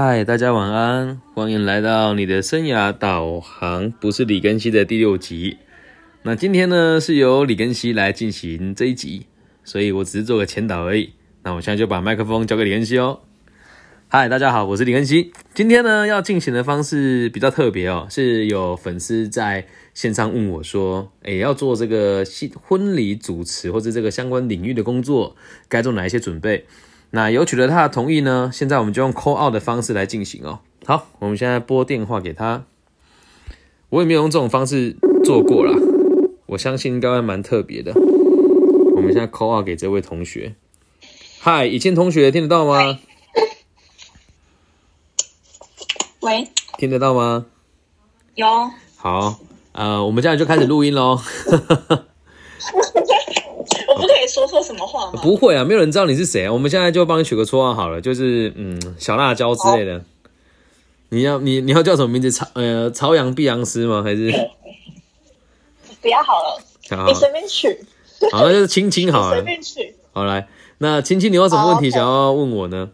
嗨，大家晚安，欢迎来到你的生涯导航，不是李根熙的第六集。那今天呢是由李根熙来进行这一集，所以我只是做个前导而已。那我现在就把麦克风交给李根熙哦。嗨，大家好，我是李根熙。今天呢要进行的方式比较特别哦，是有粉丝在线上问我说，哎，要做这个婚婚礼主持或者这个相关领域的工作，该做哪一些准备？那有取得他的同意呢？现在我们就用 call out 的方式来进行哦。好，我们现在拨电话给他。我也没有用这种方式做过啦，我相信应该会蛮特别的。我们现在 call out 给这位同学。嗨，以前同学听得到吗？喂，听得到吗？有。好，呃，我们现在就开始录音喽。我不可以说错什么话吗？不会啊，没有人知道你是谁啊。我们现在就帮你取个绰号好了，就是嗯，小辣椒之类的。你要你你要叫什么名字？朝呃朝阳碧昂斯吗？还是 不要好了，你随便取。好，那就是青青好了。随便取。好来，那青青，你有什么问题想要问我呢？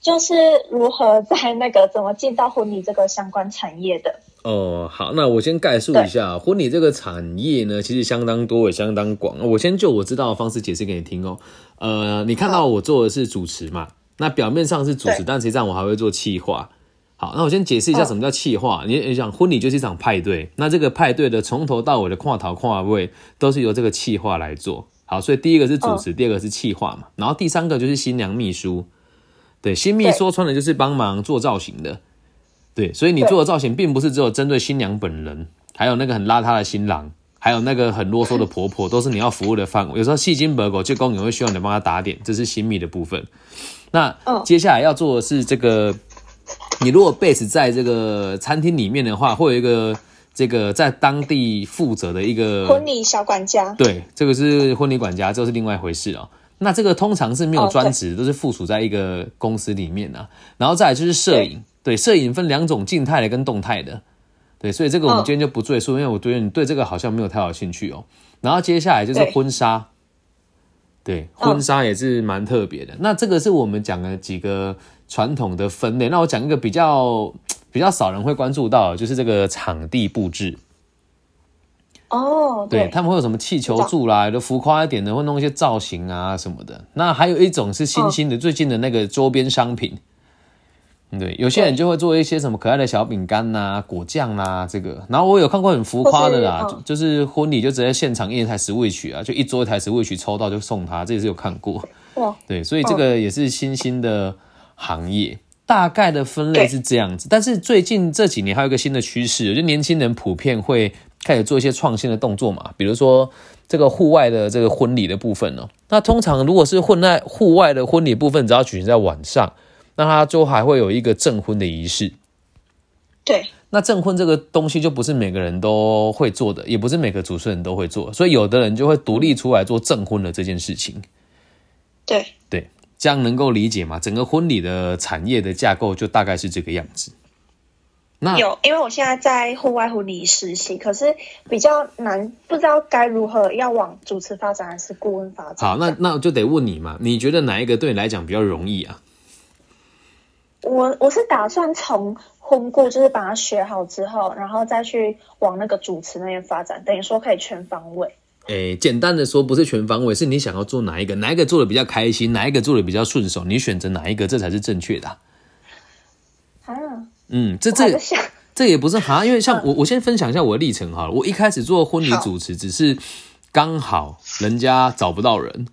就是如何在那个怎么进到婚礼这个相关产业的。哦，好，那我先概述一下婚礼这个产业呢，其实相当多也相当广。我先就我知道的方式解释给你听哦。呃，你看到我做的是主持嘛？那表面上是主持，但实际上我还会做企划。好，那我先解释一下什么叫企划。你你想婚礼就是一场派对，那这个派对的从头到尾的跨头跨位都是由这个企划来做。好，所以第一个是主持，第二个是企划嘛，然后第三个就是新娘秘书。对，新秘说穿了就是帮忙做造型的。对，所以你做的造型并不是只有针对新娘本人，还有那个很邋遢的新郎，还有那个很啰嗦的婆婆，都是你要服务的范围。有时候戏精伯狗就公也会需要你帮他打点，这是新密的部分。那接下来要做的是这个，你如果 base 在这个餐厅里面的话，会有一个这个在当地负责的一个婚礼小管家。对，这个是婚礼管家，这是另外一回事哦。那这个通常是没有专职，都是附属在一个公司里面啊。然后再来就是摄影。对，摄影分两种，静态的跟动态的。对，所以这个我们今天就不赘述，因为我觉得你对这个好像没有太有兴趣哦。然后接下来就是婚纱，对，婚纱也是蛮特别的。那这个是我们讲的几个传统的分类。那我讲一个比较比较少人会关注到，就是这个场地布置。哦，对他们会有什么气球柱啦，就浮夸一点的，会弄一些造型啊什么的。那还有一种是新兴的，最近的那个周边商品。对，有些人就会做一些什么可爱的小饼干呐、果酱啦，这个。然后我有看过很浮夸的啦，就是婚礼就直接现场印一台实物曲啊，就一桌一台实物曲抽到就送他，这也是有看过。对，所以这个也是新兴的行业，大概的分类是这样子。但是最近这几年还有一个新的趋势，就年轻人普遍会开始做一些创新的动作嘛，比如说这个户外的这个婚礼的部分呢。那通常如果是混在户外的婚礼部分，只要举行在晚上。那他就还会有一个证婚的仪式，对。那证婚这个东西就不是每个人都会做的，也不是每个主持人都会做，所以有的人就会独立出来做证婚的这件事情。对对，这样能够理解吗？整个婚礼的产业的架构就大概是这个样子。那有，因为我现在在户外婚礼实习，可是比较难，不知道该如何要往主持发展还是顾问发展。好，那那我就得问你嘛，你觉得哪一个对你来讲比较容易啊？我我是打算从婚顾，就是把它学好之后，然后再去往那个主持那边发展，等于说可以全方位。诶，简单的说，不是全方位，是你想要做哪一个，哪一个做的比较开心，哪一个做的比较顺手，你选择哪一个，这才是正确的。啊，嗯，这这这也不是哈，因为像我，我先分享一下我的历程哈。我一开始做婚礼主持，只是刚好人家找不到人。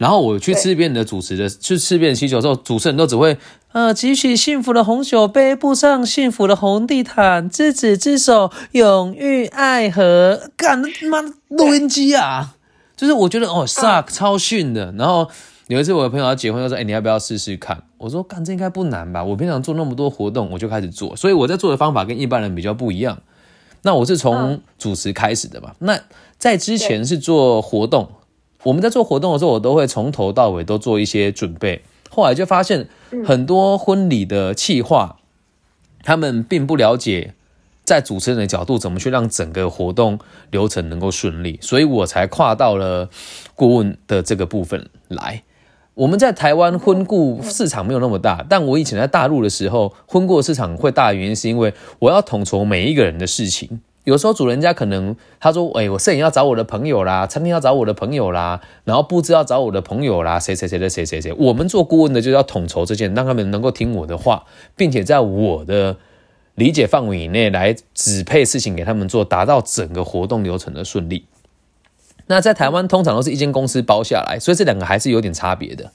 然后我去吃遍你的主持的，去吃别人喜酒的时候，主持人都只会，呃，举起幸福的红酒杯，步上幸福的红地毯，执子之手，永浴爱河。干他妈录音机啊！就是我觉得哦，suck 超逊的。然后有一次我的朋友要结婚，他说，哎，你要不要试试看？我说，干这应该不难吧？我平常做那么多活动，我就开始做，所以我在做的方法跟一般人比较不一样。那我是从主持开始的嘛？那在之前是做活动。我们在做活动的时候，我都会从头到尾都做一些准备。后来就发现很多婚礼的企划，他们并不了解在主持人的角度怎么去让整个活动流程能够顺利，所以我才跨到了顾问的这个部分来。我们在台湾婚顾市场没有那么大，但我以前在大陆的时候，婚顾市场会大的原因是因为我要统筹每一个人的事情。有时候主人家可能他说：“哎，我摄影要找我的朋友啦，餐厅要找我的朋友啦，然后布置要找我的朋友啦，谁谁谁的谁谁谁。”我们做顾问的就要统筹这件，让他们能够听我的话，并且在我的理解范围以内来指配事情给他们做，达到整个活动流程的顺利。那在台湾通常都是一间公司包下来，所以这两个还是有点差别的。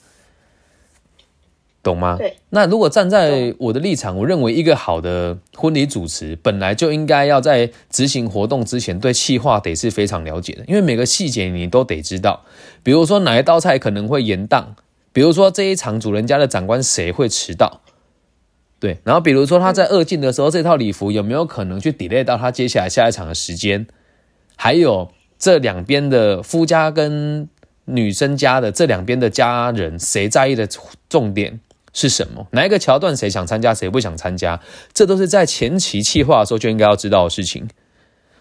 懂吗？对。那如果站在我的立场，我认为一个好的婚礼主持本来就应该要在执行活动之前对气划得是非常了解的，因为每个细节你都得知道。比如说哪一道菜可能会延档，比如说这一场主人家的长官谁会迟到，对。然后比如说他在二进的时候，这套礼服有没有可能去 delay 到他接下来下一场的时间？还有这两边的夫家跟女生家的这两边的家人谁在意的重点？是什么？哪一个桥段谁想参加，谁不想参加？这都是在前期计划的时候就应该要知道的事情。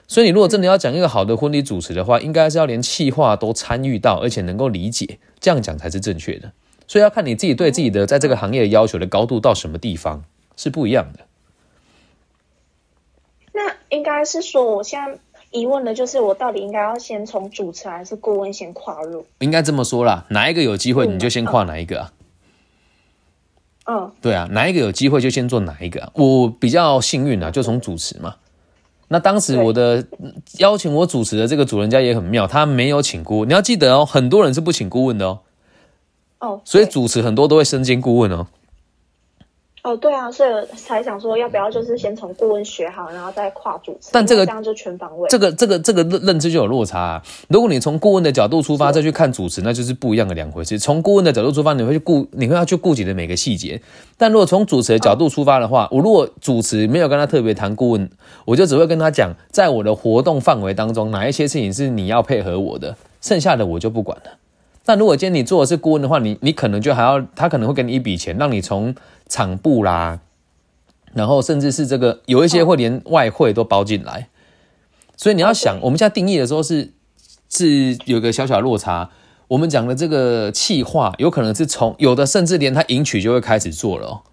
所以，你如果真的要讲一个好的婚礼主持的话，应该是要连计划都参与到，而且能够理解，这样讲才是正确的。所以，要看你自己对自己的在这个行业的要求的高度到什么地方是不一样的。那应该是说，我现在疑问的就是，我到底应该要先从主持还是顾问先跨入？应该这么说啦，哪一个有机会你就先跨哪一个啊？对啊，哪一个有机会就先做哪一个。我比较幸运啊，就从主持嘛。那当时我的邀请我主持的这个主人家也很妙，他没有请顾问。你要记得哦，很多人是不请顾问的哦。哦，所以主持很多都会身兼顾问哦。哦，对啊，所以才想说要不要就是先从顾问学好，然后再跨主持。但这个这样就全方位。这个这个这个认认知就有落差。啊如果你从顾问的角度出发再去看主持，那就是不一样的两回事。从顾问的角度出发，你会去顾，你会要去顾及的每个细节。但如果从主持的角度出发的话，我如果主持没有跟他特别谈顾问，我就只会跟他讲，在我的活动范围当中，哪一些事情是你要配合我的，剩下的我就不管了。但如果今天你做的是顾问的话，你你可能就还要他可能会给你一笔钱，让你从场部啦，然后甚至是这个有一些会连外汇都包进来，所以你要想，我们现在定义的时候是是有个小小落差。我们讲的这个气化，有可能是从有的甚至连他迎娶就会开始做了，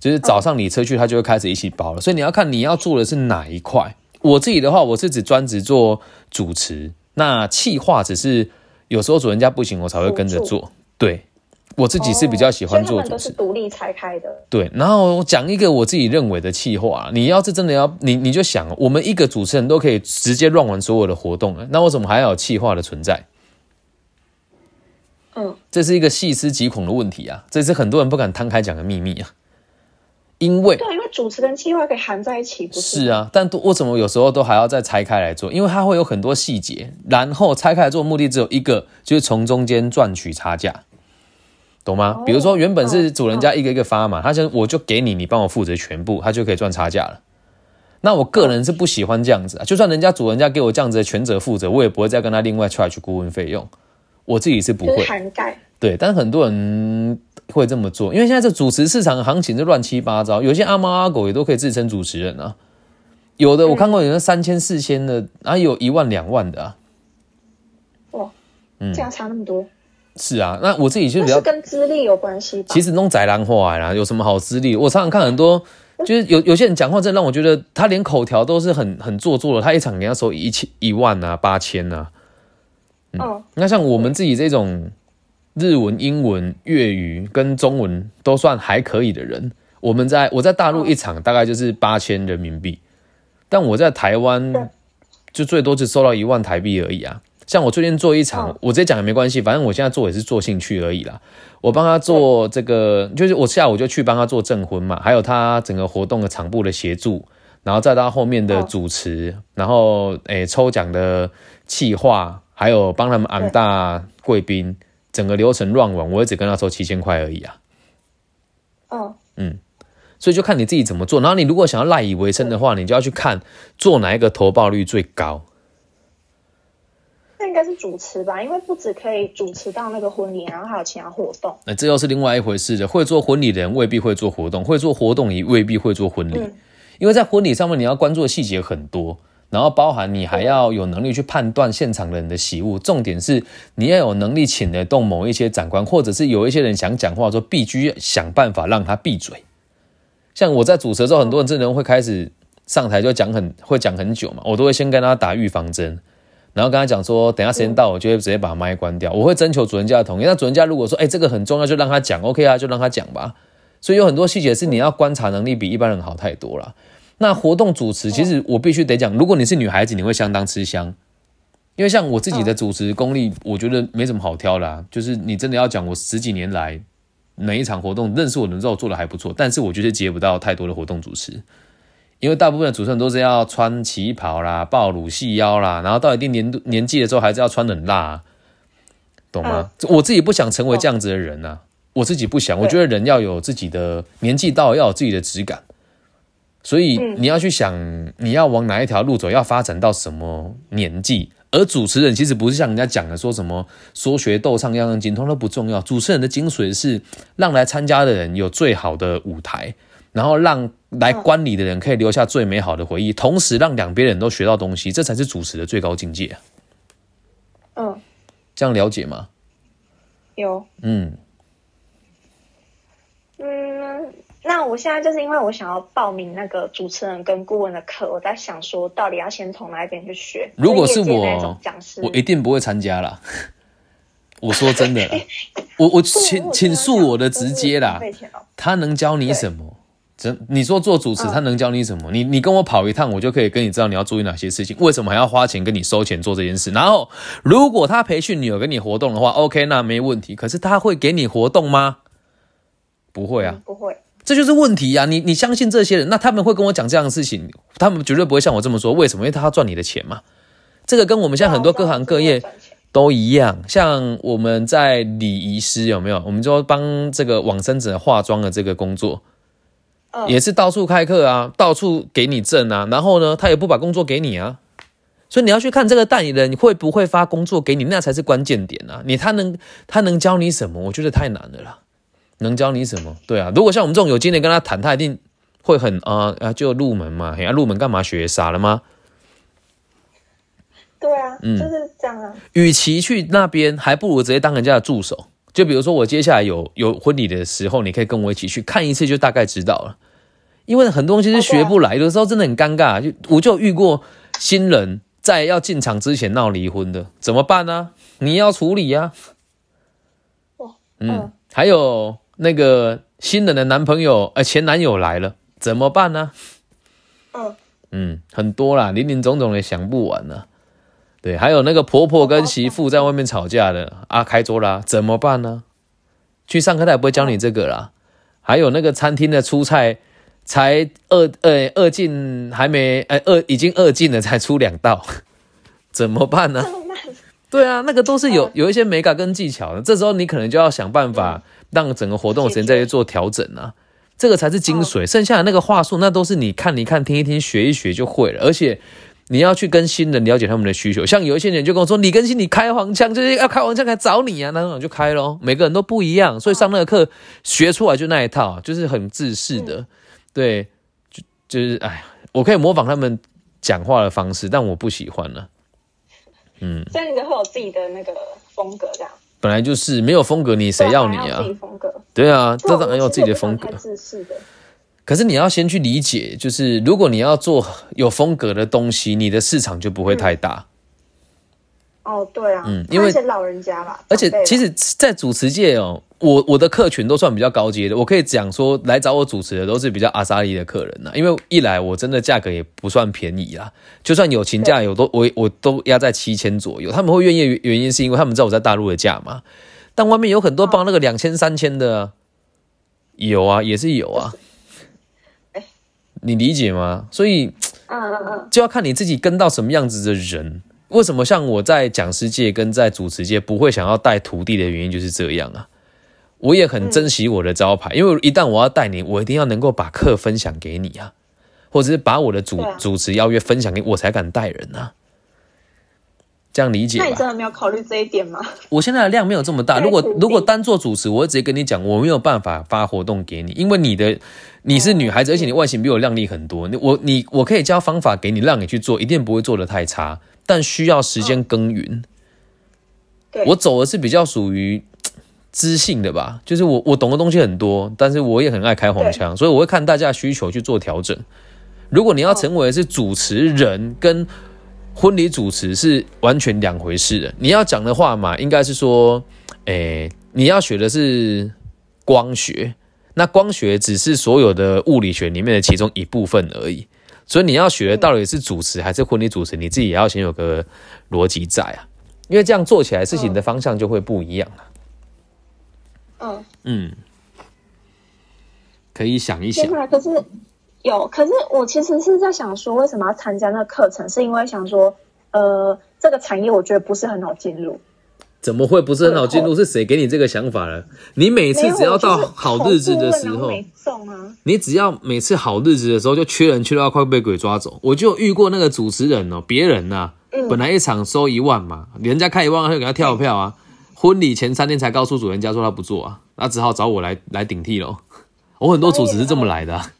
就是早上你车去，他就会开始一起包了。所以你要看你要做的是哪一块。我自己的话，我是只专职做主持，那气化只是有时候主人家不行，我才会跟着做。对。我自己是比较喜欢做主持，独立拆开的。对，然后讲一个我自己认为的气话，你要是真的要你，你就想，我们一个主持人都可以直接乱完所有的活动了，那为什么还要有气话的存在？嗯，这是一个细思极恐的问题啊，这是很多人不敢摊开讲的秘密啊。因为对，因为主持人计划可以含在一起，不是？是啊，但为什么有时候都还要再拆开来做？因为它会有很多细节，然后拆开来做目的只有一个，就是从中间赚取差价。懂吗？比如说，原本是主人家一个一个发嘛，他就我就给你，你帮我负责全部，他就可以赚差价了。那我个人是不喜欢这样子啊，就算人家主人家给我这样子的全责负责，我也不会再跟他另外 charge 顾问费用。我自己是不会涵盖。对，但很多人会这么做，因为现在这主持市场行情是乱七八糟，有些阿猫阿狗也都可以自称主持人啊。有的我看过有人三千四千的，然后有一万两万的啊。哇，嗯，这样差那么多。是啊，那我自己就比较跟资历有关系。其实弄宅男话啦，有什么好资历？我常常看很多，就是有有些人讲话，真的让我觉得他连口条都是很很做作的。他一场人家收一千一万啊，八千啊。嗯，那像我们自己这种日文、英文、粤语跟中文都算还可以的人，我们在我在大陆一场大概就是八千人民币，但我在台湾就最多只收到一万台币而已啊。像我最近做一场，我直接讲也没关系，反正我现在做也是做兴趣而已啦。我帮他做这个，就是我下午就去帮他做证婚嘛，还有他整个活动的场部的协助，然后再到后面的主持，然后诶抽奖的企划，还有帮他们安大贵宾，整个流程乱完，我也只跟他收七千块而已啊。哦，嗯，所以就看你自己怎么做，然后你如果想要赖以为生的话，你就要去看做哪一个投报率最高。那应该是主持吧，因为不止可以主持到那个婚礼，然后还有其他活动。那这又是另外一回事的。会做婚礼的人未必会做活动，会做活动也未必会做婚礼。因为在婚礼上面，你要关注的细节很多。然后包含你还要有能力去判断现场的人的喜恶，重点是你要有能力请得动某一些长官，或者是有一些人想讲话，说必须想办法让他闭嘴。像我在主持的时候，很多人真的会开始上台就讲很会讲很久嘛，我都会先跟他打预防针。然后跟他讲说，等下时间到，我就会直接把麦关掉。我会征求主人家的同意。那主人家如果说，哎，这个很重要，就让他讲，OK 啊，就让他讲吧。所以有很多细节是你要观察能力比一般人好太多了。那活动主持，其实我必须得讲，如果你是女孩子，你会相当吃香，因为像我自己的主持功力，我觉得没什么好挑啦。就是你真的要讲，我十几年来每一场活动认识我的时候做的还不错，但是我觉得接不到太多的活动主持。因为大部分的主持人都是要穿旗袍啦、暴露细腰啦，然后到一定年度年纪的时候，还是要穿很辣，懂吗？我自己不想成为这样子的人呐，我自己不想。我觉得人要有自己的年纪到，要有自己的质感，所以你要去想你要往哪一条路走，要发展到什么年纪。而主持人其实不是像人家讲的说什么说学逗唱样样精通都不重要，主持人的精髓是让来参加的人有最好的舞台。然后让来观礼的人可以留下最美好的回忆，同时让两边人都学到东西，这才是主持的最高境界。嗯，这样了解吗？有。嗯嗯，那我现在就是因为我想要报名那个主持人跟顾问的课，我在想说，到底要先从哪一边去学？如果是我，我一定不会参加啦。我说真的，我我请请恕我的直接啦，他能教你什么？真你说做主持，他能教你什么？你你跟我跑一趟，我就可以跟你知道你要注意哪些事情。为什么还要花钱跟你收钱做这件事？然后，如果他培训你有跟你活动的话，OK，那没问题。可是他会给你活动吗？不会啊，不会。这就是问题呀！你你相信这些人，那他们会跟我讲这样的事情，他们绝对不会像我这么说。为什么？因为他要赚你的钱嘛。这个跟我们现在很多各行各业都一样。像我们在礼仪师有没有？我们就帮这个往生者化妆的这个工作。也是到处开课啊，到处给你证啊，然后呢，他也不把工作给你啊，所以你要去看这个代理人会不会发工作给你，那才是关键点啊。你他能他能教你什么？我觉得太难了啦。能教你什么？对啊，如果像我们这种有经验跟他谈，他一定会很啊啊，就入门嘛，呀，入门干嘛学？傻了吗？对啊，嗯，就是这样啊。与其去那边，还不如直接当人家的助手。就比如说，我接下来有有婚礼的时候，你可以跟我一起去看一次，就大概知道了。因为很多东西是学不来，有的时候真的很尴尬。就我就遇过新人在要进场之前闹离婚的，怎么办呢？你要处理呀。嗯，还有那个新人的男朋友呃前男友来了，怎么办呢？嗯嗯，很多啦，林林总总的想不完呢。对，还有那个婆婆跟媳妇在外面吵架的啊，开桌啦，怎么办呢？去上课他也不会教你这个啦。还有那个餐厅的出菜才二呃二进还没呃二已经二进了才出两道，怎么办呢？对啊，那个都是有有一些美感跟技巧的。这时候你可能就要想办法让整个活动时间再去做调整啊，这个才是精髓。剩下的那个话术，那都是你看一看听一听学一学就会了，而且。你要去跟新人了解他们的需求，像有一些人就跟我说：“你更新，你开黄腔就是要开黄腔来找你啊。”那种就开咯。每个人都不一样，所以上那个课学出来就那一套，就是很自式的。对，就就是哎，我可以模仿他们讲话的方式，但我不喜欢了。嗯，所以你就会有自己的那个风格，这样。本来就是没有风格，你谁要你啊？对啊，这当然有自己的风格。自式的。可是你要先去理解，就是如果你要做有风格的东西，你的市场就不会太大。哦，对啊，嗯，因为老人家吧，而且其实，在主持界哦，我我的客群都算比较高阶的，我可以讲说，来找我主持的都是比较阿萨利的客人呐。因为一来我真的价格也不算便宜啦，就算有情价有都我我都压在七千左右，他们会愿意原因是因为他们知道我在大陆的价嘛。但外面有很多帮那个两千三千的，有啊，也是有啊。你理解吗？所以，嗯嗯嗯，就要看你自己跟到什么样子的人。为什么像我在讲师界跟在主持界不会想要带徒弟的原因就是这样啊。我也很珍惜我的招牌，因为一旦我要带你，我一定要能够把课分享给你啊，或者是把我的主主持邀约分享给我才敢带人啊。这样理解吧？那你真的没有考虑这一点吗？我现在的量没有这么大，如果如果单做主持，我会直接跟你讲，我没有办法发活动给你，因为你的你是女孩子，而且你外形比我靓丽很多，你我你我可以教方法给你，让你去做，一定不会做的太差，但需要时间耕耘。对，我走的是比较属于知性的吧，就是我我懂的东西很多，但是我也很爱开黄腔，所以我会看大家的需求去做调整。如果你要成为是主持人，跟婚礼主持是完全两回事的。你要讲的话嘛，应该是说，诶、你要学的是光学，那光学只是所有的物理学里面的其中一部分而已。所以你要学的到底是主持还是婚礼主持，你自己也要先有个逻辑在啊。因为这样做起来事情的方向就会不一样了。嗯，嗯，可以想一想！可是有，可是我其实是在想说，为什么要参加那个课程？是因为想说，呃，这个产业我觉得不是很好进入。怎么会不是很好进入？是谁给你这个想法了？你每次只要到好日子的时候。你只要每次好日子的时候就缺人缺到快被鬼抓走。我就遇过那个主持人哦，别人呐、嗯本来一场收一万嘛，人家开一万，他就给他跳票啊。婚礼前三天才告诉主人家说他不做啊，那只好找我来来顶替喽。我很多主持是这么来的啊、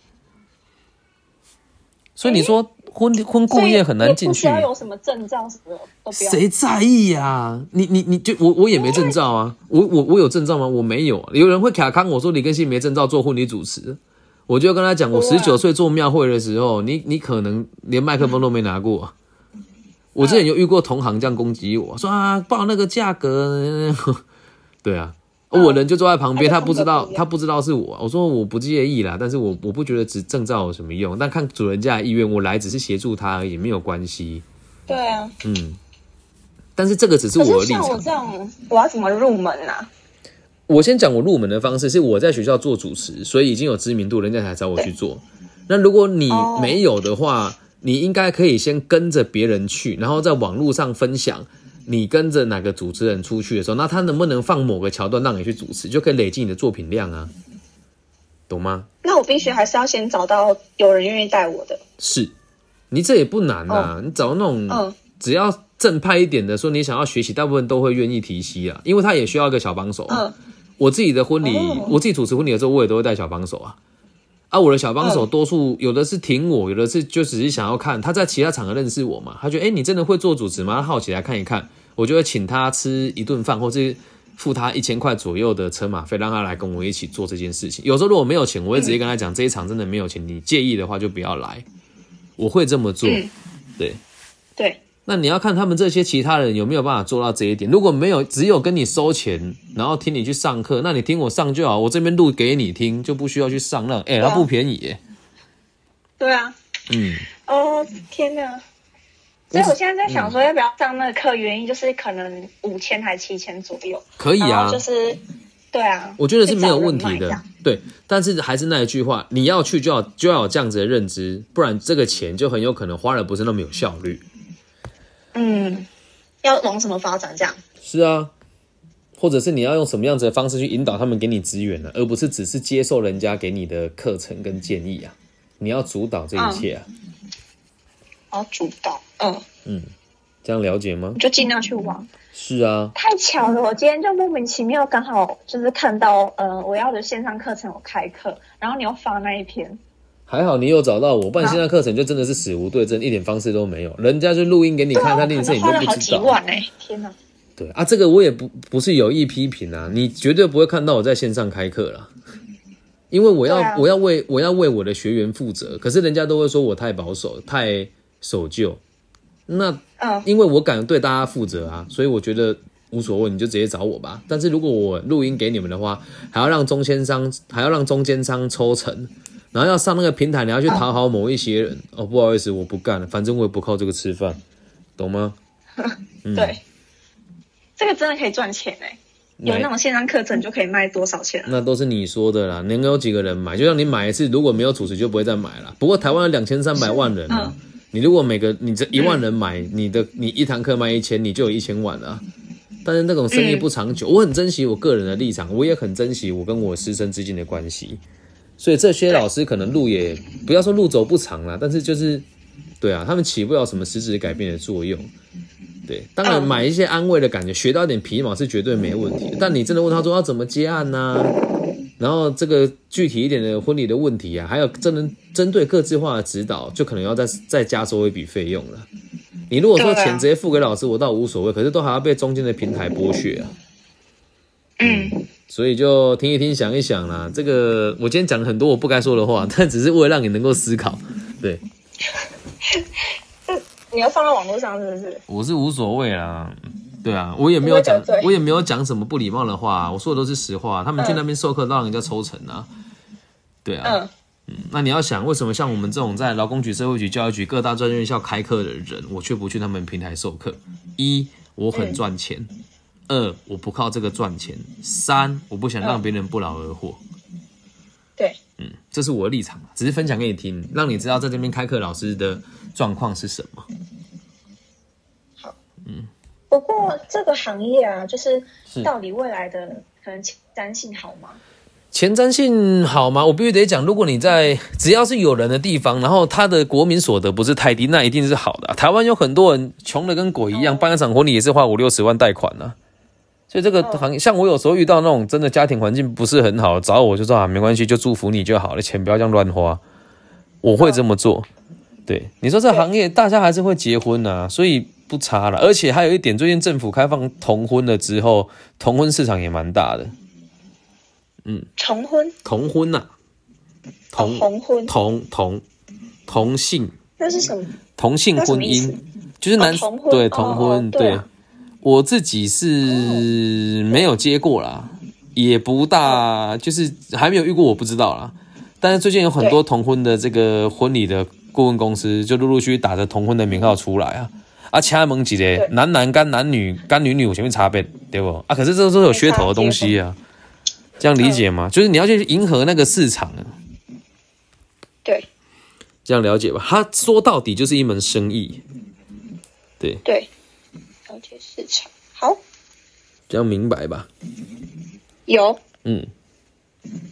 所以你说婚婚顾业很难进去要有什么证照什么的都不要。谁在意呀、你你你就我我也没证照啊，我我我有证照吗？我没有啊。有人会卡康我说李根熙没证照做婚礼主持，我就跟他讲，我十九岁做庙会的时候，你你可能连麦克风都没拿过啊、我之前有遇过同行这样攻击我说啊报那个价格，对啊。我人就坐在旁边，他不知道他不知道是我。我说我不介意啦，但是我我不觉得只证照有什么用，但看主人家的意愿，我来只是协助他而已，没有关系。对啊，嗯，但是这个只是我的立是像我场。这种，我要怎么入门啊？我先讲我入门的方式，是我在学校做主持，所以已经有知名度，人家才找我去做。那如果你哦没有的话，你应该可以先跟着别人去，然后在网络上分享你跟着哪个主持人出去的时候，那他能不能放某个桥段让你去主持，就可以累积你的作品量啊，懂吗？那我必须还是要先找到有人愿意带我的。是，你这也不难啊，你找那种嗯只要正派一点的，说你想要学习，大部分都会愿意提携啊，因为他也需要一个小帮手啊。嗯，我自己的婚礼，哦我自己主持婚礼的时候，我也都会带小帮手啊。啊，我的小帮手嗯多数有的是挺我，有的是就只是想要看他在其他场合认识我嘛，他觉得哎、诶你真的会做主持吗？他好奇来看一看，我就会请他吃一顿饭，或是付他一千块左右的车马费，让他来跟我一起做这件事情。有时候如果没有钱，我会直接跟他讲，这一场真的没有钱，你介意的话就不要来，我会这么做。嗯对，对，那你要看他们这些其他人有没有办法做到这一点。如果没有，只有跟你收钱，然后听你去上课，那你听我上就好，我这边录给你听，就不需要去上那。哎、啊它不便宜耶。对啊。嗯，哦，天哪！所以我现在在想说，要不要上那个课？原因就是可能五千还七千左右。可以啊就是，对啊，我觉得是没有问题的。对，但是还是那一句话，你要去就要就要有这样子的认知，不然这个钱就很有可能花的不是那么有效率。嗯，要往什么发展？这样。是啊，或者是你要用什么样子的方式去引导他们给你资源呢、而不是只是接受人家给你的课程跟建议啊。你要主导这一切啊，然后主导，嗯嗯，这样了解吗？就尽量去玩。是啊，太巧了，我今天就莫名其妙刚好就是看到，呃，我要的线上课程有开课，然后你又发那一篇，还好你有找到我，不然线上课程就真的是死无对证，一点方式都没有。人家就录音给你看，他练摄影可能花好都不知道。几万哎、天哪！对啊，这个我也不不是有意批评啊，你绝对不会看到我在线上开课啦，因为我要、啊我要为我要为我的学员负责，可是人家都会说我太保守、太守旧，那嗯，因为我敢对大家负责啊，所以我觉得无所谓，你就直接找我吧。但是如果我录音给你们的话，还要让中间商还要让中间商抽成，然后要上那个平台，你要去讨好某一些人。哦，不好意思，我不干了，反正我也不靠这个吃饭，懂吗？嗯对，这个真的可以赚钱哎、有那种线上课程就可以卖多少钱啊？那都是你说的啦，能有几个人买？就像你买一次，如果没有主持就不会再买了。不过台湾有两千三百万人啊，你如果每个你这一万人买，你的你一堂课卖一千，你就有一千万了啊。但是那种生意不长久，我很珍惜我个人的立场，我也很珍惜我跟我师生之间的关系。所以这些老师可能路也不要说路走不长啦，但是就是对啊，他们起不了什么实质改变的作用。对，当然买一些安慰的感觉，学到一点皮毛是绝对没问题的。但你真的问他说要怎么接案呢？然后这个具体一点的婚礼的问题啊，还有真能针对各自化的指导，就可能要再再加收一笔费用了。你如果说钱直接付给老师，我倒无所谓，可是都还要被中间的平台剥削啊。嗯，所以就听一听，想一想啦。这个我今天讲了很多我不该说的话，但只是为了让你能够思考。对，你要放在网络上是不是？我是无所谓啦。对啊，我也没有讲，我也没有讲什么不礼貌的话，我说的都是实话。他们去那边授课，让人家抽成啊。对啊，嗯，那你要想，为什么像我们这种在劳工局、社会局、教育局各大专院校开课的人，我却不去他们平台授课？一，我很赚钱。二，我不靠这个赚钱；三，我不想让别人不劳而获。对，嗯，这是我的立场，只是分享给你听，让你知道在这边开课老师的状况是什么。好，嗯，不过这个行业啊，就是到底未来的可能前瞻性好吗？前瞻性好吗？我必须得讲，如果你在只要是有人的地方，然后他的国民所得不是太低，那一定是好的。台湾有很多人穷的跟鬼一样，办一场婚礼也是花五六十万贷款呢。所以这个行像我有时候遇到那种真的家庭环境不是很好，找我就说啊，没关系，就祝福你就好了，钱不要这样乱花。我会这么做。对，你说这行业大家还是会结婚呐，所以不差了。而且还有一点，最近政府开放同婚了之后，同婚市场也蛮大的。嗯，同婚，同婚呐，同同婚，同同同性，那是什么？同性婚姻就是男对同婚对。我自己是没有接过啦，也不大，就是还没有遇过，我不知道啦。但是最近有很多同婚的这个婚礼的顾问公司，就陆陆续续打着同婚的名号出来啊。啊，其他门几的男男干男女干女女我前面差别，对不？啊，可是这都是有噱头的东西啊，这样理解吗？就是你要去迎合那个市场啊。对，这样了解吧。他说到底就是一门生意，对对。市场好，这样明白吧？有，嗯，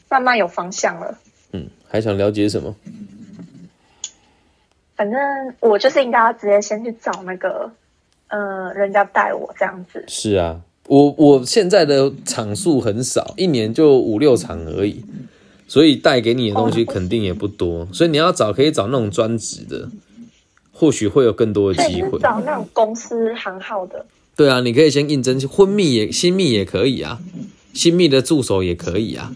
慢慢有方向了。嗯，还想了解什么？反正我就是应该要直接先去找那个，呃，人家带我这样子。是啊，我我现在的场数很少，一年就五六场而已，所以带给你的东西肯定也不多。所以你要找，可以找那种专职的，或许会有更多的机会。找那种公司行号的。对啊，你可以先应征婚蜜也新蜜也可以啊，新蜜的助手也可以啊。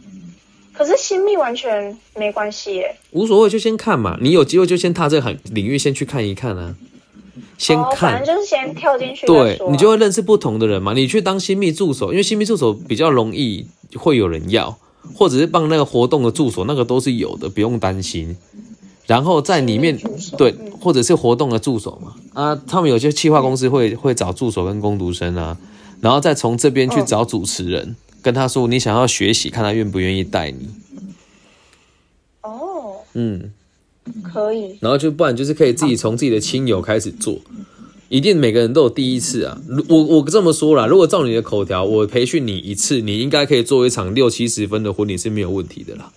可是新蜜完全没关系耶，无所谓，就先看嘛。你有机会就先踏这个领领域，先去看一看啊。先看，反正就是先跳进去。对，你就会认识不同的人嘛。你去当新密助手，因为新密助手比较容易会有人要，或者是帮那个活动的助手，那个都是有的，不用担心。然后在里面对，或者是活动的助手嘛，啊，他们有些企划公司会会找助手跟工读生啊，然后再从这边去找主持人，跟他说你想要学习，看他愿不愿意带你。哦，嗯，可以。然后就不然就是可以自己从自己的亲友开始做，一定每个人都有第一次啊。我我这么说啦，如果照你的口条，我培训你一次，你应该可以做一场六七十分的婚礼是没有问题的啦。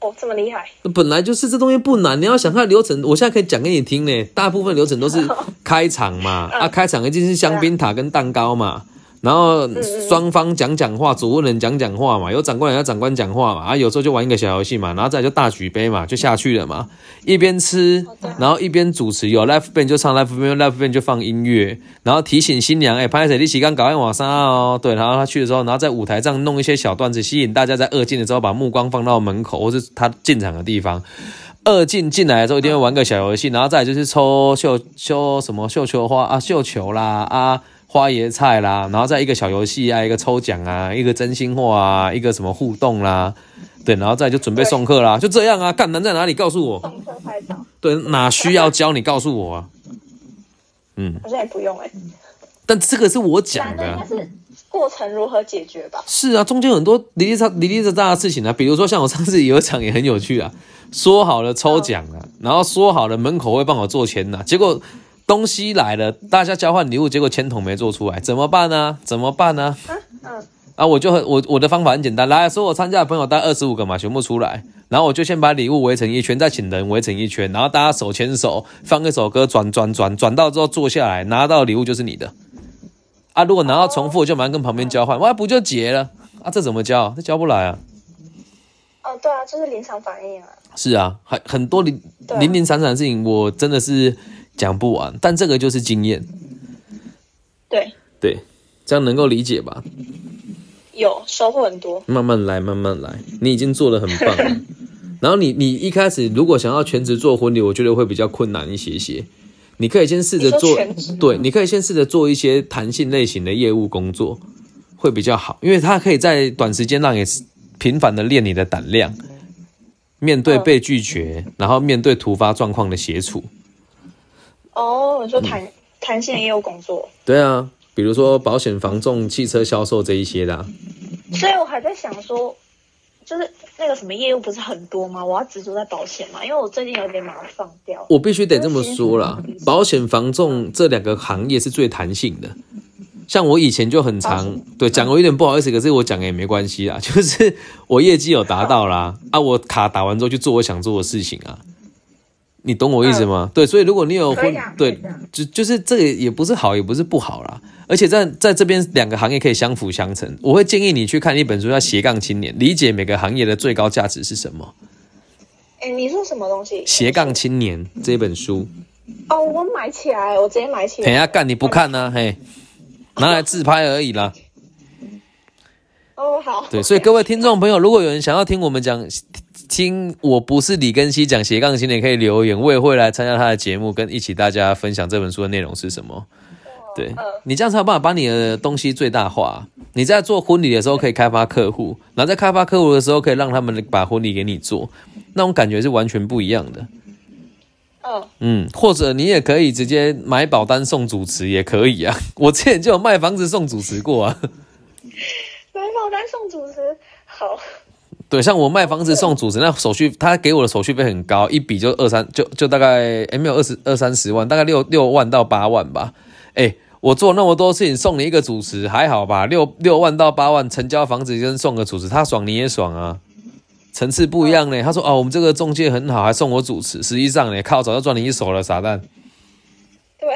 哦，这么厉害！那本来就是这东西不难，你要想看流程，我现在可以讲给你听呢。大部分流程都是 开场嘛，啊，开场一定是香槟塔跟蛋糕嘛。然后双方讲讲话，主问人讲讲话嘛，有长官要长官讲话嘛，啊，有时候就玩一个小游戏嘛，然后再就大举杯嘛，就下去了嘛，一边吃，然后一边主持，有 live band 就唱 live band，live band 就放音乐，然后提醒新娘，哎，拍谁你洗干搞完晚上哦，对，然后他去的时候，然后在舞台上弄一些小段子，吸引大家在二进的时候把目光放到门口或是他进场的地方，二进进来的时候一定会玩个小游戏，然后再就是抽绣绣什么？绣球花啊，绣球啦啊。花椰菜啦，然后再一个小游戏啊，一个抽奖啊，一个真心话啊，一个什么互动啦，对，然后再就准备送客啦，就这样啊。干难在哪里？告诉我。对，哪需要教你告诉我啊？嗯。好像也不用哎。但这个是我讲的。是过程如何解决吧？是啊，中间很多离离杂离离杂杂的事情啊，比如说像我上次有一场也很有趣啊，说好了抽奖啊，然后说好了门口会帮我做签呐，结果。东西来了，大家交换礼物，结果签筒没做出来，怎么办呢？怎么办呢？嗯啊，我就很我我的方法很简单，来，所有参加的朋友带二十五个嘛，全部出来，然后我就先把礼物围成一圈，再请人围成一圈，然后大家手牵手放一首歌，转转转转到之后坐下来，拿到礼物就是你的。啊，如果拿到重复，就马上跟旁边交换，哇，不就结了？啊，这怎么交？这交不来啊。哦，对啊，就是临场反应啊。是啊，很很多零零零散散的事情，我真的是讲不完，但这个就是经验。对对，这样能够理解吧？有收获很多。慢慢来，慢慢来，你已经做的很棒了。然后你你一开始如果想要全职做婚礼，我觉得会比较困难一些些。你可以先试着做，对，你可以先试着做一些弹性类型的业务工作，会比较好，因为它可以在短时间让你频繁的练你的胆量，面对被拒绝，然后面对突发状况的协处。哦，你说弹弹性也有工作？对啊，比如说保险、房仲、汽车销售这一些的。所以我还在想说。就是那个什么业务不是很多吗？我要执着在保险嘛，因为我最近有点把它放掉。我必须得这么说啦，保险、房仲这两个行业是最弹性的。像我以前就很常对讲，我有点不好意思，可是我讲也没关系啊。就是我业绩有达到啦，啊，我卡打完之后去做我想做的事情啊。你懂我意思吗？对，所以如果你有婚，对，就就是这个也不是好，也不是不好啦。而且在在这边两个行业可以相辅相成。我会建议你去看一本书，叫《斜杠青年》，理解每个行业的最高价值是什么。哎，你说什么东西？《斜杠青年》这本书。哦，我买起来，我直接买起来。等下干你不看呢？嘿，拿来自拍而已啦。哦，好。对，所以各位听众朋友，如果有人想要听我们讲。听我不是李根熙讲斜杠青年可以留言，我也会来参加他的节目，跟一起大家分享这本书的内容是什么。对你这样才有办法把你的东西最大化。你在做婚礼的时候可以开发客户，然后在开发客户的时候可以让他们把婚礼给你做，那种感觉是完全不一样的。嗯嗯，或者你也可以直接买保单送主持也可以啊。我之前就有卖房子送主持过啊。买保单送主持，好。对，像我卖房子送主持，那手续他给我的手续费很高，一笔就二三，就就大概哎没有二十二三十万，大概六六万到八万吧。哎，我做那么多事情送你一个主持还好吧？六六万到八万成交房子跟送个主持，他爽你也爽啊，层次不一样呢。他说哦，我们这个中介很好，还送我主持，实际上呢靠早就赚你一手了，傻蛋。对，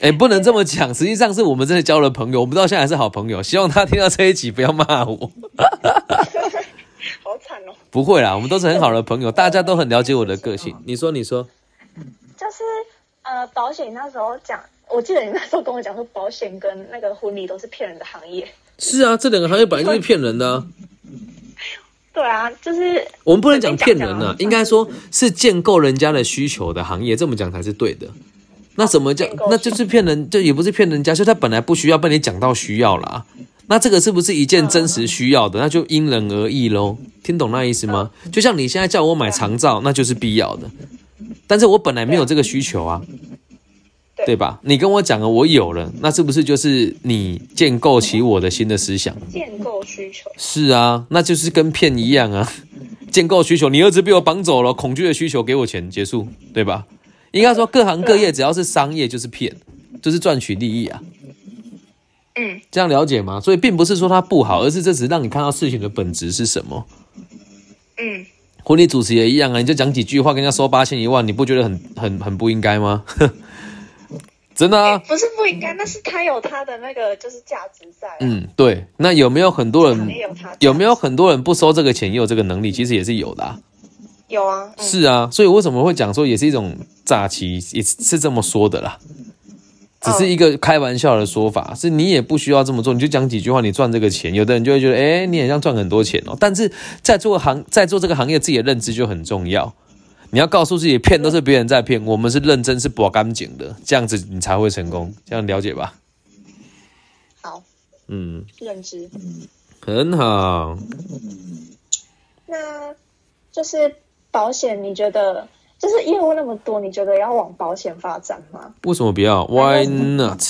哎，不能这么讲，实际上是我们真的交了朋友，我们到现在还是好朋友。希望他听到这一集不要骂我。好惨哦！不会啦，我们都是很好的朋友，大家都很了解我的个性。你说，你说，就是呃，保险那时候讲，我记得你那时候跟我讲说，保险跟那个婚礼都是骗人的行业。是啊，这两个行业本来就是骗人的。对啊，就是我们不能讲骗人呢，应该说是建构人家的需求的行业，这么讲才是对的。那怎么叫？那就是骗人，就也不是骗人家，就他本来不需要，被你讲到需要了。那这个是不是一件真实需要的？那就因人而异喽。听懂那意思吗？就像你现在叫我买长照，那就是必要的。但是我本来没有这个需求啊，对吧？你跟我讲了，我有了，那是不是就是你建构起我的新的思想？建构需求是啊，那就是跟骗一样啊。建构需求，你儿子被我绑走了，恐惧的需求，给我钱，结束，对吧？应该说各行各业只要是商业就是骗，就是赚取利益啊。嗯，这样了解吗？所以并不是说它不好，而是这只是让你看到事情的本质是什么。嗯，婚礼主持也一样啊，你就讲几句话，跟人家收八千一万，你不觉得很很很不应该吗？真的啊，不是不应该，那是他有他的那个就是价值在。嗯，对。那有没有很多人有没有很多人不收这个钱也有这个能力？其实也是有的。有啊。是啊，所以为什么会讲说也是一种诈欺，也是这么说的啦。只是一个开玩笑的说法，是你也不需要这么做，你就讲几句话，你赚这个钱，有的人就会觉得，哎，你好像赚很多钱哦。但是在做行，在做这个行业，自己的认知就很重要。你要告诉自己，骗都是别人在骗，我们是认真，是保干净的，这样子你才会成功。这样了解吧？好，嗯，认知，很好。那就是保险，你觉得？就是业务那么多，你觉得要往保险发展吗？为什么不要？Why not？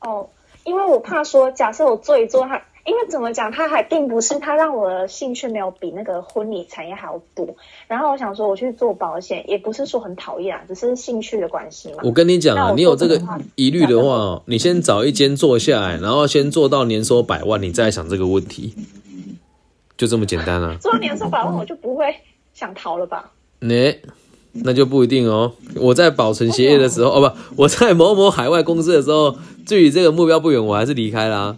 哦，因为我怕说，假设我做一做，他因为怎么讲，它还并不是它让我的兴趣没有比那个婚礼产业还要多。然后我想说，我去做保险，也不是说很讨厌啊，只是兴趣的关系嘛。我跟你讲啊，你有这个疑虑的话，你先找一间做下来，然后先做到年收百万，你再想这个问题，就这么简单啊。做到年收百万，我就不会想逃了吧？那那就不一定哦。我在保存协议的时候，哦不，我在某某海外公司的时候，距离这个目标不远，我还是离开啦。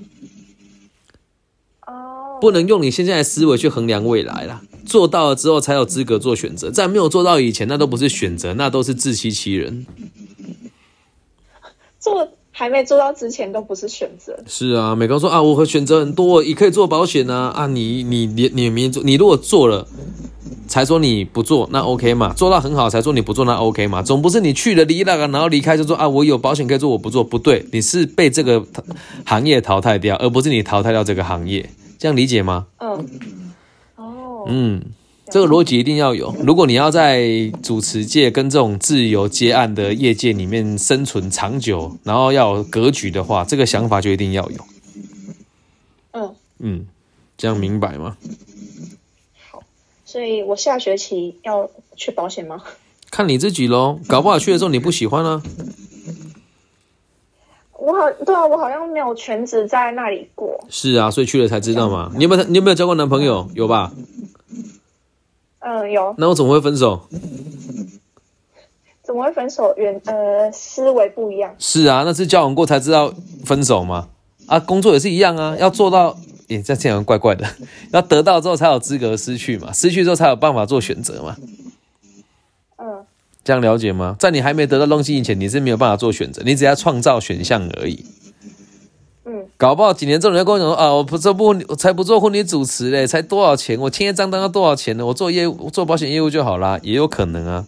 不能用你现在的思维去衡量未来啦，做到了之后才有资格做选择，在没有做到以前，那都不是选择，那都是自欺欺人。做还没做到之前都不是选择。是啊，美高说啊，我会选择很多，也可以做保险啊啊，你你你你明做，你如果做了才说你不做，那 OK 嘛？做到很好才说你不做，那 OK 嘛？总不是你去了离那个，然后离开就说啊，我有保险可以做，我不做，不对，你是被这个行业淘汰掉，而不是你淘汰掉这个行业。这样理解吗？嗯，哦，嗯，这个逻辑一定要有。如果你要在主持界跟这种自由接案的业界里面生存长久，然后要有格局的话，这个想法就一定要有。嗯嗯，这样明白吗？好，所以我下学期要去保险吗？看你自己喽，搞不好去的时候你不喜欢啊。我好对啊，我好像没有全职在那里过。是啊，所以去了才知道嘛。你有没有你有没有交过男朋友？有吧？嗯，有。那我怎么会分手？怎么会分手？原呃思维不一样。是啊，那是交往过才知道分手嘛？啊，工作也是一样啊，要做到，也这这样怪怪的，要得到之后才有资格失去嘛，失去之后才有办法做选择嘛。嗯这样了解吗？在你还没得到东西以前，你是没有办法做选择，你只要创造选项而已。嗯，搞不好几年之后，人家跟我讲说啊，我不做不，我才不做婚礼主持嘞，才多少钱？我签一张单要多少钱呢？我做业务，做保险业务就好啦，也有可能啊。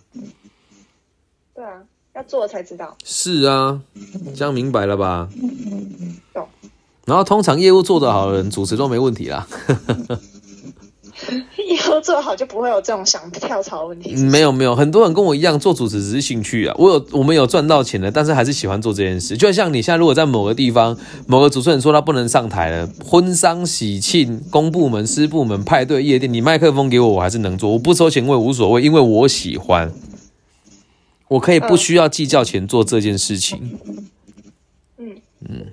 对啊，要做了才知道。是啊，这样明白了吧？懂。然后通常业务做得好的人，主持都没问题啦。以后做好就不会有这种想跳槽的问题。没有没有，很多人跟我一样做主持只是兴趣啊。我有我们有赚到钱的，但是还是喜欢做这件事。就像你现在如果在某个地方，某个主持人说他不能上台了，婚丧喜庆、公部门、私部门、派对、夜店，你麦克风给我，我还是能做。我不收钱我也无所谓，因为我喜欢，我可以不需要计较钱做这件事情。嗯嗯，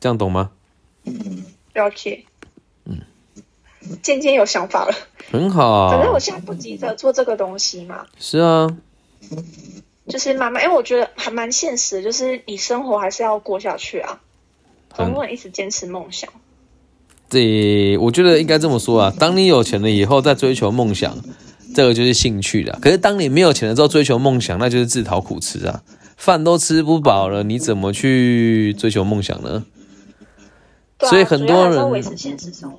这样懂吗？了解。渐渐有想法了，很好。反正我现在不急着做这个东西嘛。是啊，就是慢慢，因为我觉得还蛮现实，就是你生活还是要过下去啊，总不能一直坚持梦想。对，我觉得应该这么说啊。当你有钱了以后，再追求梦想，这个就是兴趣了。可是当你没有钱了之后，追求梦想，那就是自讨苦吃啊。饭都吃不饱了，你怎么去追求梦想呢？所以很多人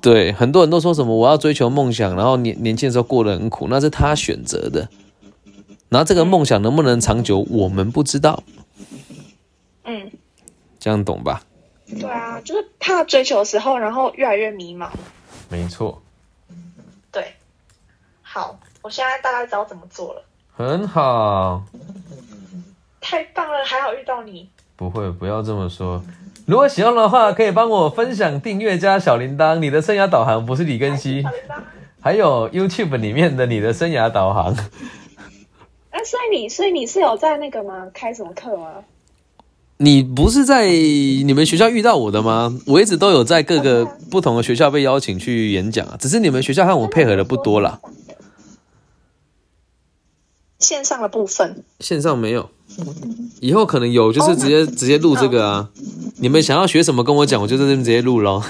对很多人都说什么我要追求梦想，然后年年轻的时候过得很苦，那是他选择的。然后这个梦想能不能长久，我们不知道。嗯，这样懂吧？对啊，就是怕追求的时候，然后越来越迷茫。没错。对，好，我现在大概知道怎么做了。很好。太棒了，还好遇到你。不会，不要这么说。如果喜欢的话，可以帮我分享、订阅加小铃铛。你的生涯导航不是李根熙，还有 YouTube 里面的你的生涯导航。哎，所以你，所以你是有在那个吗？开什么课吗？你不是在你们学校遇到我的吗？我一直都有在各个不同的学校被邀请去演讲啊，只是你们学校和我配合的不多啦。线上的部分，线上没有。以后可能有，就是直接直接录这个啊！你们想要学什么，跟我讲，我就在这边直接录喽。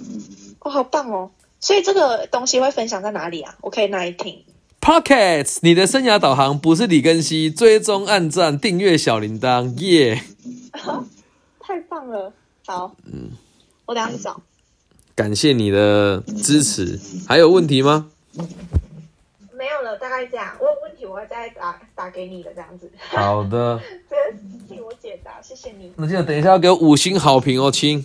哦，好棒哦！所以这个东西会分享在哪里啊？我可以哪里听？Pockets，你的生涯导航不是李根熙，追踪、按赞、订阅小铃铛，耶！太棒了，好，嗯，我等下去找。感谢你的支持，还有问题吗？没有了，大概这样。我有问题，我会再打打给你的，这样子。好的。这个替我解答，谢谢你。那记得等一下要给我五星好评哦，亲。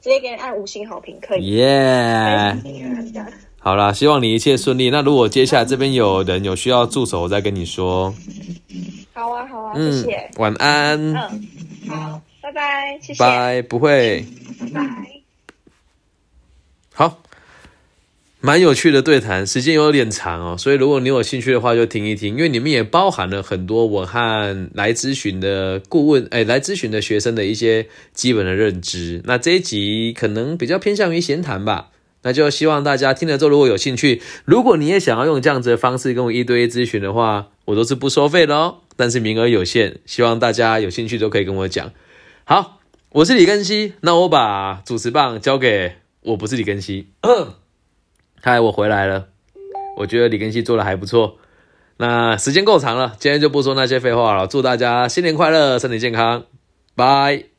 直接给你按五星好评，可以。耶。好啦，希望你一切顺利。那如果接下来这边有人有需要助手，我再跟你说。好啊，好啊，谢谢。晚安。嗯，好。拜拜，谢谢。拜，不会。拜。好，蛮有趣的对谈，时间有点长哦，所以如果你有兴趣的话，就听一听，因为里面也包含了很多我和来咨询的顾问，哎，来咨询的学生的一些基本的认知。那这一集可能比较偏向于闲谈吧。那就希望大家听了之后，如果有兴趣，如果你也想要用这样子的方式跟我一对一咨询的话，我都是不收费的哦。但是名额有限，希望大家有兴趣都可以跟我讲。好，我是李根熙，那我把主持棒交给我不是李根熙。嗨，我回来了，我觉得李根熙做的还不错。那时间够长了，今天就不说那些废话了。祝大家新年快乐，身体健康，拜。